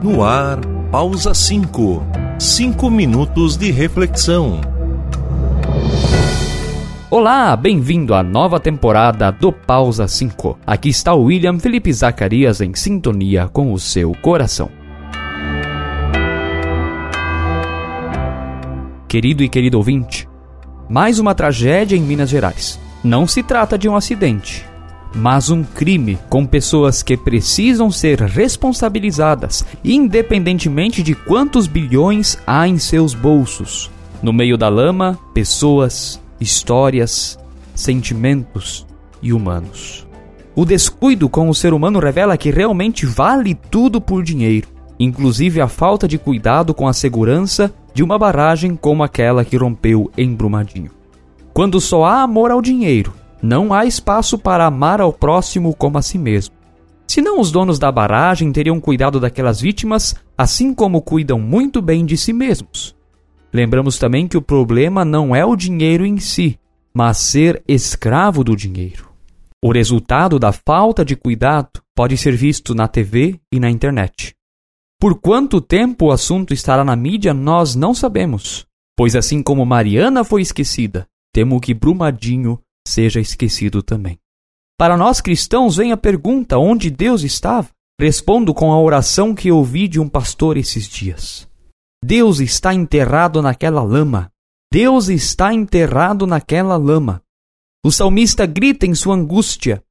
No ar, pausa 5. Cinco minutos de reflexão. Olá, bem-vindo à nova temporada do Pausa 5. Aqui está o William Felipe Zacarias em sintonia com o seu coração. Querido e querido ouvinte, mais uma tragédia em Minas Gerais. Não se trata de um acidente, mas um crime com pessoas que precisam ser responsabilizadas, independentemente de quantos bilhões há em seus bolsos. No meio da lama, pessoas, histórias, sentimentos e humanos. O descuido com o ser humano revela que realmente vale tudo por dinheiro, inclusive a falta de cuidado com a segurança de uma barragem como aquela que rompeu em Brumadinho. Quando só há amor ao dinheiro, não há espaço para amar ao próximo como a si mesmo. Senão os donos da barragem teriam cuidado daquelas vítimas, assim como cuidam muito bem de si mesmos. Lembramos também que o problema não é o dinheiro em si, mas ser escravo do dinheiro. O resultado da falta de cuidado pode ser visto na TV e na internet. Por quanto tempo o assunto estará na mídia, nós não sabemos, pois assim como Mariana foi esquecida, temo que Brumadinho seja esquecido também. Para nós cristãos, vem a pergunta: onde Deus estava? Respondo com a oração que ouvi de um pastor esses dias. Deus está enterrado naquela lama. Deus está enterrado naquela lama. O salmista grita em sua angústia: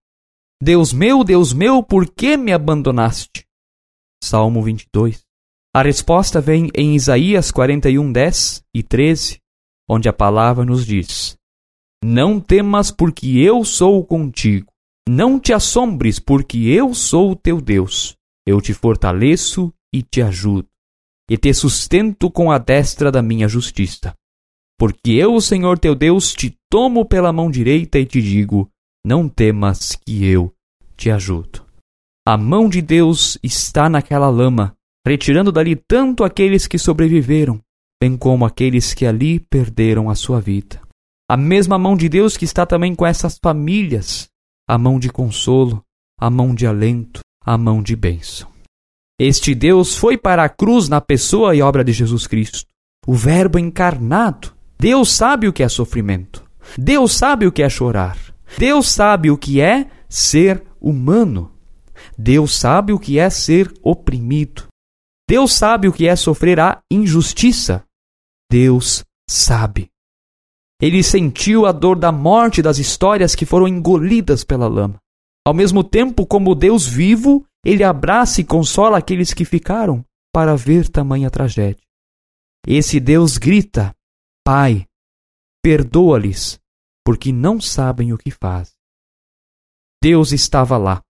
Deus meu, Deus meu, por que me abandonaste? Salmo 22. A resposta vem em Isaías 41, 10 e 13, onde a palavra nos diz: Não temas, porque eu sou contigo. Não te assombres, porque eu sou teu Deus. Eu te fortaleço e te ajudo, e te sustento com a destra da minha justiça. Porque eu, Senhor teu Deus, te tomo pela mão direita e te digo: Não temas, que eu te ajudo. A mão de Deus está naquela lama, retirando dali tanto aqueles que sobreviveram, bem como aqueles que ali perderam a sua vida. A mesma mão de Deus que está também com essas famílias, a mão de consolo, a mão de alento, a mão de bênção. Este Deus foi para a cruz na pessoa e obra de Jesus Cristo, o Verbo encarnado. Deus sabe o que é sofrimento. Deus sabe o que é chorar. Deus sabe o que é ser humano. Deus sabe o que é ser oprimido. Deus sabe o que é sofrer a injustiça. Deus sabe. Ele sentiu a dor da morte das histórias que foram engolidas pela lama. Ao mesmo tempo, como Deus vivo, ele abraça e consola aqueles que ficaram para ver tamanha tragédia. Esse Deus grita: Pai, perdoa-lhes, porque não sabem o que fazem. Deus estava lá,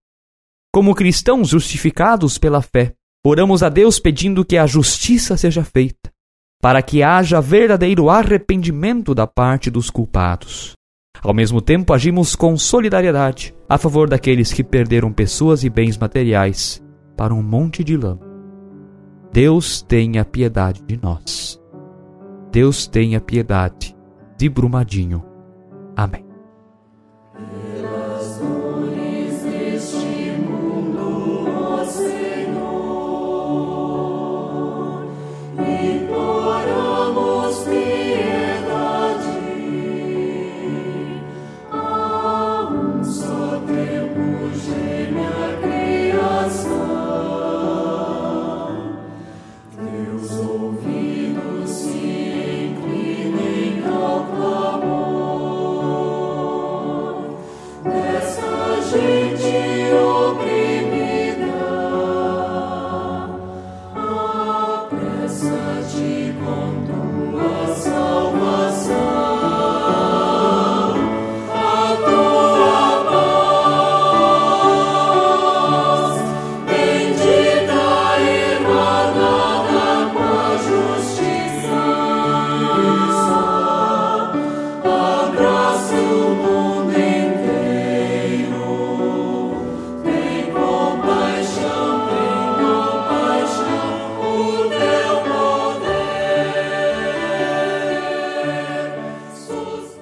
como cristãos justificados pela fé, oramos a Deus pedindo que a justiça seja feita, para que haja verdadeiro arrependimento da parte dos culpados. Ao mesmo tempo, agimos com solidariedade a favor daqueles que perderam pessoas e bens materiais para um monte de lama. Deus tenha piedade de nós. Deus tenha piedade de Brumadinho. Amém.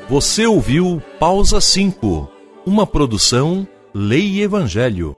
Você ouviu Pausa 5, uma produção Lei e Evangelho.